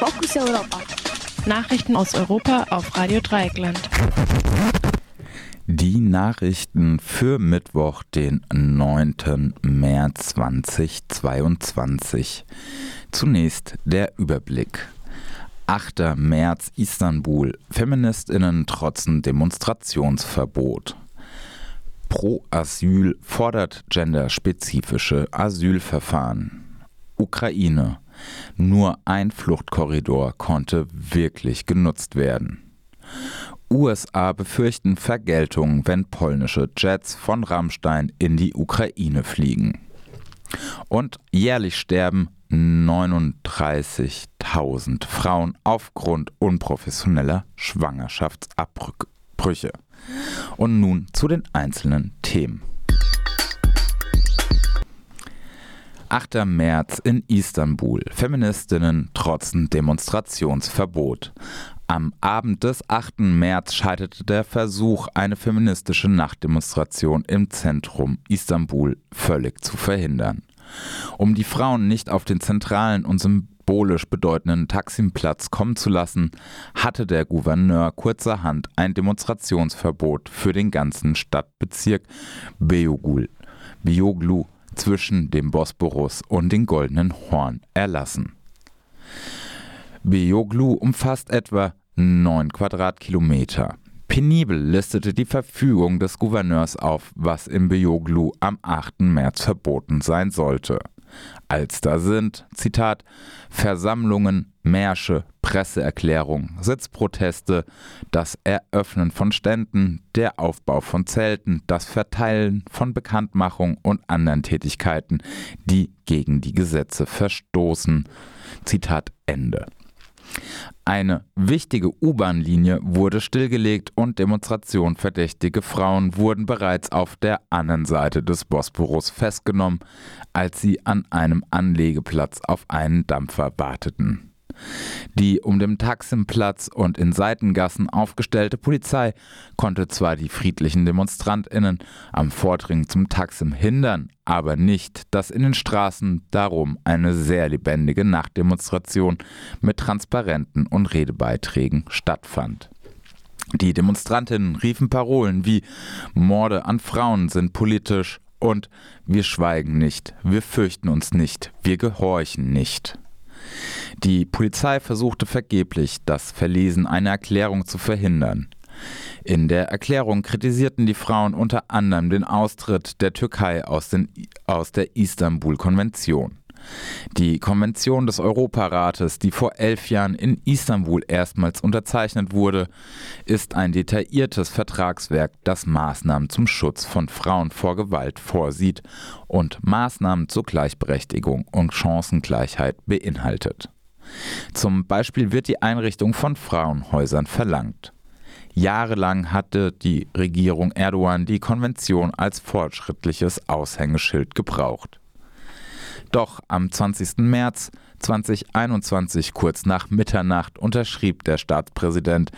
Fokus Europa. Nachrichten aus Europa auf Radio Dreieckland. Die Nachrichten für Mittwoch, den 9. März 2022. Zunächst der Überblick. 8. März Istanbul. Feministinnen trotzen Demonstrationsverbot. Pro Asyl fordert genderspezifische Asylverfahren. Ukraine. Nur ein Fluchtkorridor konnte wirklich genutzt werden. USA befürchten Vergeltung, wenn polnische Jets von Rammstein in die Ukraine fliegen. Und jährlich sterben 39.000 Frauen aufgrund unprofessioneller Schwangerschaftsabbrüche. Und nun zu den einzelnen Themen. 8. März in Istanbul. Feministinnen trotzen Demonstrationsverbot. Am Abend des 8. März scheiterte der Versuch, eine feministische Nachtdemonstration im Zentrum Istanbul völlig zu verhindern. Um die Frauen nicht auf den zentralen und symbolisch bedeutenden Taksimplatz kommen zu lassen, hatte der Gouverneur kurzerhand ein Demonstrationsverbot für den ganzen Stadtbezirk Beogul, Bioglu zwischen dem Bosporus und dem Goldenen Horn erlassen. Beoglu umfasst etwa 9 Quadratkilometer. Penibel listete die Verfügung des Gouverneurs auf, was in Beoglu am 8. März verboten sein sollte. Als da sind, Zitat, Versammlungen, Märsche, Presseerklärungen, Sitzproteste, das Eröffnen von Ständen, der Aufbau von Zelten, das Verteilen von Bekanntmachung und anderen Tätigkeiten, die gegen die Gesetze verstoßen. Zitat Ende. Eine wichtige U-Bahn-Linie wurde stillgelegt und Demonstrationen verdächtige Frauen wurden bereits auf der anderen Seite des Bosporus festgenommen, als sie an einem Anlegeplatz auf einen Dampfer warteten. Die um den Taximplatz und in Seitengassen aufgestellte Polizei konnte zwar die friedlichen DemonstrantInnen am Vordringen zum Taksim hindern, aber nicht, dass in den Straßen darum eine sehr lebendige Nachtdemonstration mit Transparenten und Redebeiträgen stattfand. Die Demonstrantinnen riefen Parolen wie Morde an Frauen sind politisch und wir schweigen nicht, wir fürchten uns nicht, wir gehorchen nicht. Die Polizei versuchte vergeblich, das Verlesen einer Erklärung zu verhindern. In der Erklärung kritisierten die Frauen unter anderem den Austritt der Türkei aus, den, aus der Istanbul-Konvention. Die Konvention des Europarates, die vor elf Jahren in Istanbul erstmals unterzeichnet wurde, ist ein detailliertes Vertragswerk, das Maßnahmen zum Schutz von Frauen vor Gewalt vorsieht und Maßnahmen zur Gleichberechtigung und Chancengleichheit beinhaltet. Zum Beispiel wird die Einrichtung von Frauenhäusern verlangt. Jahrelang hatte die Regierung Erdogan die Konvention als fortschrittliches Aushängeschild gebraucht. Doch am 20. März 2021, kurz nach Mitternacht, unterschrieb der Staatspräsident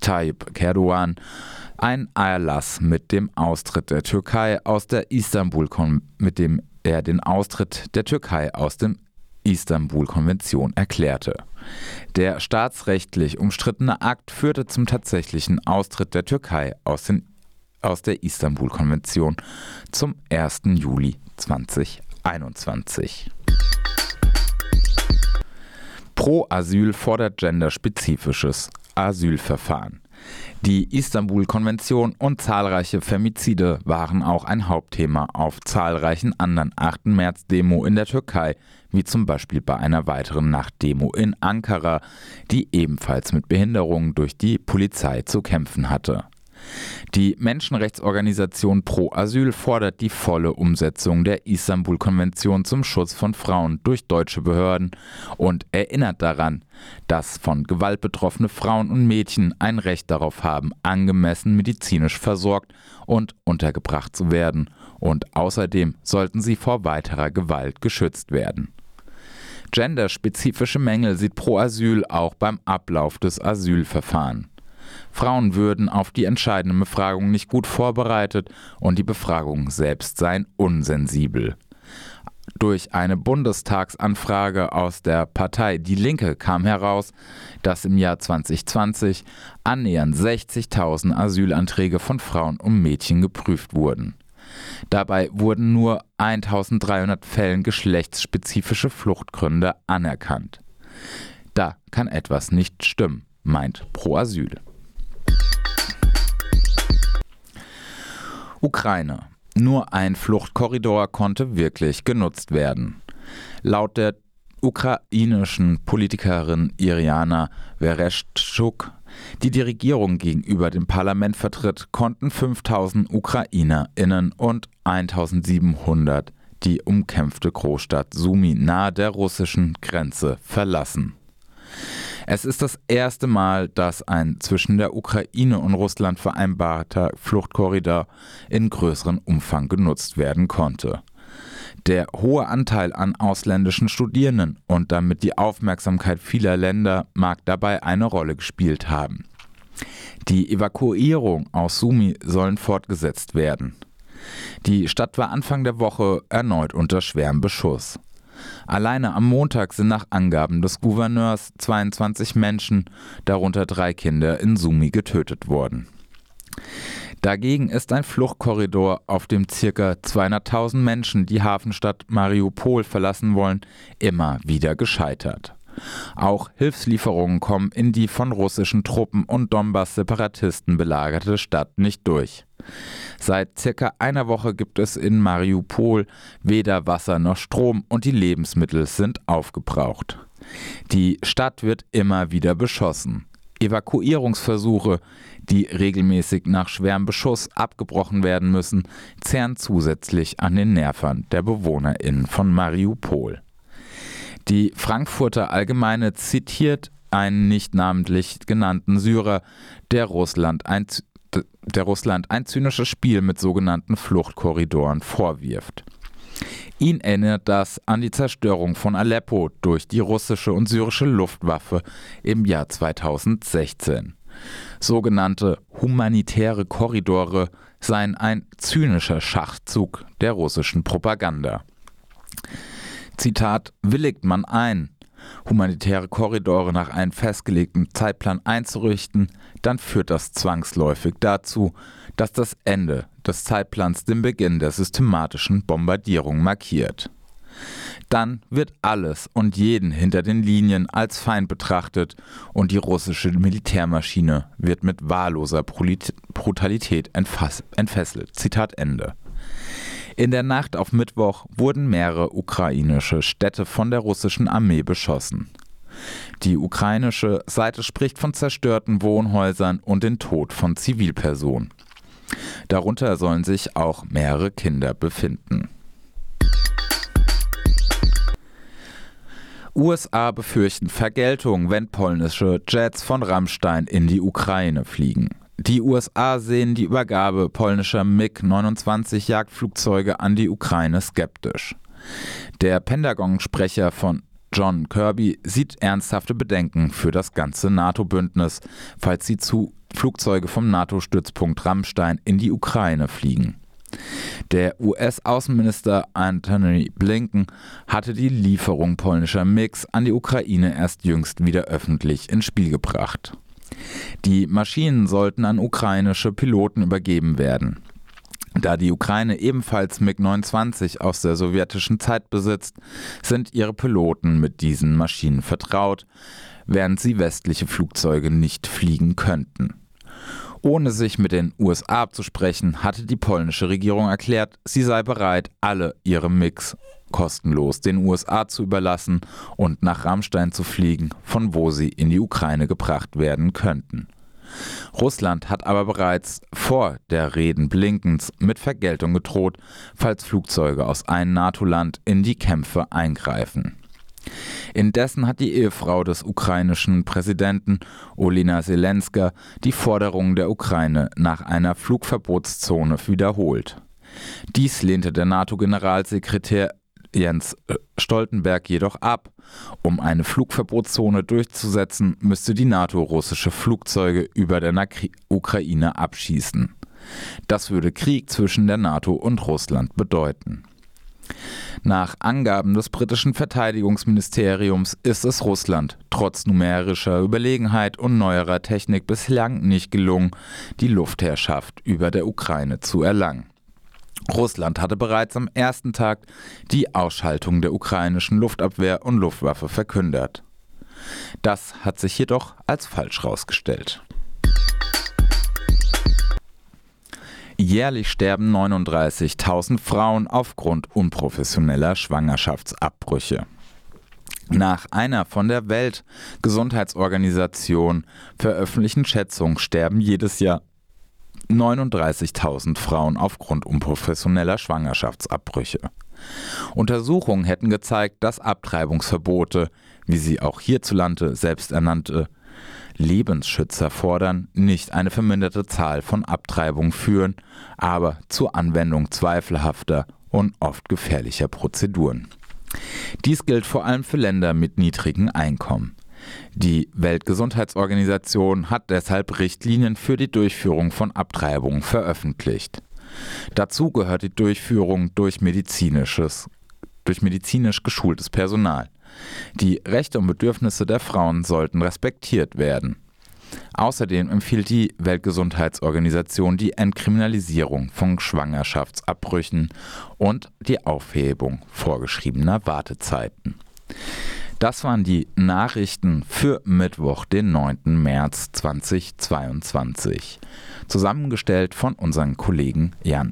Tayyip Erdogan ein Erlass mit dem Austritt der Türkei aus der Istanbul mit dem er den Austritt der Türkei aus dem Istanbul-Konvention erklärte. Der staatsrechtlich umstrittene Akt führte zum tatsächlichen Austritt der Türkei aus, den, aus der Istanbul-Konvention zum 1. Juli 2021. 21. Pro Asyl fordert genderspezifisches Asylverfahren. Die Istanbul-Konvention und zahlreiche Femizide waren auch ein Hauptthema auf zahlreichen anderen 8. März-Demo in der Türkei, wie zum Beispiel bei einer weiteren Nachtdemo in Ankara, die ebenfalls mit Behinderungen durch die Polizei zu kämpfen hatte. Die Menschenrechtsorganisation Pro Asyl fordert die volle Umsetzung der Istanbul-Konvention zum Schutz von Frauen durch deutsche Behörden und erinnert daran, dass von Gewalt betroffene Frauen und Mädchen ein Recht darauf haben, angemessen medizinisch versorgt und untergebracht zu werden, und außerdem sollten sie vor weiterer Gewalt geschützt werden. Genderspezifische Mängel sieht Pro Asyl auch beim Ablauf des Asylverfahrens. Frauen würden auf die entscheidende Befragung nicht gut vorbereitet und die Befragung selbst seien unsensibel. Durch eine Bundestagsanfrage aus der Partei Die Linke kam heraus, dass im Jahr 2020 annähernd 60.000 Asylanträge von Frauen und Mädchen geprüft wurden. Dabei wurden nur 1300 Fällen geschlechtsspezifische Fluchtgründe anerkannt. Da kann etwas nicht stimmen, meint Pro Asyl. Ukraine. Nur ein Fluchtkorridor konnte wirklich genutzt werden. Laut der ukrainischen Politikerin Iriana Vereshchuk, die die Regierung gegenüber dem Parlament vertritt, konnten 5000 UkrainerInnen und 1700 die umkämpfte Großstadt Sumi nahe der russischen Grenze verlassen. Es ist das erste Mal, dass ein zwischen der Ukraine und Russland vereinbarter Fluchtkorridor in größerem Umfang genutzt werden konnte. Der hohe Anteil an ausländischen Studierenden und damit die Aufmerksamkeit vieler Länder mag dabei eine Rolle gespielt haben. Die Evakuierung aus Sumi sollen fortgesetzt werden. Die Stadt war Anfang der Woche erneut unter schwerem Beschuss. Alleine am Montag sind nach Angaben des Gouverneurs 22 Menschen, darunter drei Kinder, in Sumi getötet worden. Dagegen ist ein Fluchtkorridor, auf dem ca. 200.000 Menschen die Hafenstadt Mariupol verlassen wollen, immer wieder gescheitert. Auch Hilfslieferungen kommen in die von russischen Truppen und Donbass-Separatisten belagerte Stadt nicht durch. Seit circa einer Woche gibt es in Mariupol weder Wasser noch Strom und die Lebensmittel sind aufgebraucht. Die Stadt wird immer wieder beschossen. Evakuierungsversuche, die regelmäßig nach schwerem Beschuss abgebrochen werden müssen, zehren zusätzlich an den Nerven der BewohnerInnen von Mariupol. Die Frankfurter Allgemeine zitiert einen nicht namentlich genannten Syrer, der Russland ein, der Russland ein zynisches Spiel mit sogenannten Fluchtkorridoren vorwirft. Ihn erinnert das an die Zerstörung von Aleppo durch die russische und syrische Luftwaffe im Jahr 2016. Sogenannte humanitäre Korridore seien ein zynischer Schachzug der russischen Propaganda. Zitat, willigt man ein, humanitäre Korridore nach einem festgelegten Zeitplan einzurichten, dann führt das zwangsläufig dazu, dass das Ende des Zeitplans den Beginn der systematischen Bombardierung markiert. Dann wird alles und jeden hinter den Linien als Feind betrachtet und die russische Militärmaschine wird mit wahlloser Brutalität entfesselt. Zitat Ende. In der Nacht auf Mittwoch wurden mehrere ukrainische Städte von der russischen Armee beschossen. Die ukrainische Seite spricht von zerstörten Wohnhäusern und den Tod von Zivilpersonen. Darunter sollen sich auch mehrere Kinder befinden. USA befürchten Vergeltung, wenn polnische Jets von Rammstein in die Ukraine fliegen. Die USA sehen die Übergabe polnischer MiG-29 Jagdflugzeuge an die Ukraine skeptisch. Der Pentagon-Sprecher von John Kirby sieht ernsthafte Bedenken für das ganze NATO-Bündnis, falls sie zu Flugzeuge vom NATO-Stützpunkt Rammstein in die Ukraine fliegen. Der US-Außenminister Anthony Blinken hatte die Lieferung polnischer MiGs an die Ukraine erst jüngst wieder öffentlich ins Spiel gebracht. Die Maschinen sollten an ukrainische Piloten übergeben werden. Da die Ukraine ebenfalls MiG-29 aus der sowjetischen Zeit besitzt, sind ihre Piloten mit diesen Maschinen vertraut, während sie westliche Flugzeuge nicht fliegen könnten. Ohne sich mit den USA abzusprechen, hatte die polnische Regierung erklärt, sie sei bereit, alle ihre MiGs kostenlos den USA zu überlassen und nach Rammstein zu fliegen, von wo sie in die Ukraine gebracht werden könnten. Russland hat aber bereits vor der Reden Blinkens mit Vergeltung gedroht, falls Flugzeuge aus einem NATO-Land in die Kämpfe eingreifen. Indessen hat die Ehefrau des ukrainischen Präsidenten Olina Zelenska die Forderungen der Ukraine nach einer Flugverbotszone wiederholt. Dies lehnte der NATO-Generalsekretär Jens Stoltenberg jedoch ab. Um eine Flugverbotszone durchzusetzen, müsste die NATO russische Flugzeuge über der Ukraine abschießen. Das würde Krieg zwischen der NATO und Russland bedeuten. Nach Angaben des britischen Verteidigungsministeriums ist es Russland trotz numerischer Überlegenheit und neuerer Technik bislang nicht gelungen, die Luftherrschaft über der Ukraine zu erlangen. Russland hatte bereits am ersten Tag die Ausschaltung der ukrainischen Luftabwehr und Luftwaffe verkündet. Das hat sich jedoch als falsch herausgestellt. Jährlich sterben 39.000 Frauen aufgrund unprofessioneller Schwangerschaftsabbrüche. Nach einer von der Weltgesundheitsorganisation veröffentlichten Schätzung sterben jedes Jahr 39.000 Frauen aufgrund unprofessioneller Schwangerschaftsabbrüche. Untersuchungen hätten gezeigt, dass Abtreibungsverbote, wie sie auch hierzulande selbsternannte Lebensschützer fordern, nicht eine verminderte Zahl von Abtreibungen führen, aber zur Anwendung zweifelhafter und oft gefährlicher Prozeduren. Dies gilt vor allem für Länder mit niedrigen Einkommen. Die Weltgesundheitsorganisation hat deshalb Richtlinien für die Durchführung von Abtreibungen veröffentlicht. Dazu gehört die Durchführung durch medizinisches durch medizinisch geschultes Personal. Die Rechte und Bedürfnisse der Frauen sollten respektiert werden. Außerdem empfiehlt die Weltgesundheitsorganisation die Entkriminalisierung von Schwangerschaftsabbrüchen und die Aufhebung vorgeschriebener Wartezeiten. Das waren die Nachrichten für Mittwoch, den 9. März 2022. Zusammengestellt von unseren Kollegen Jan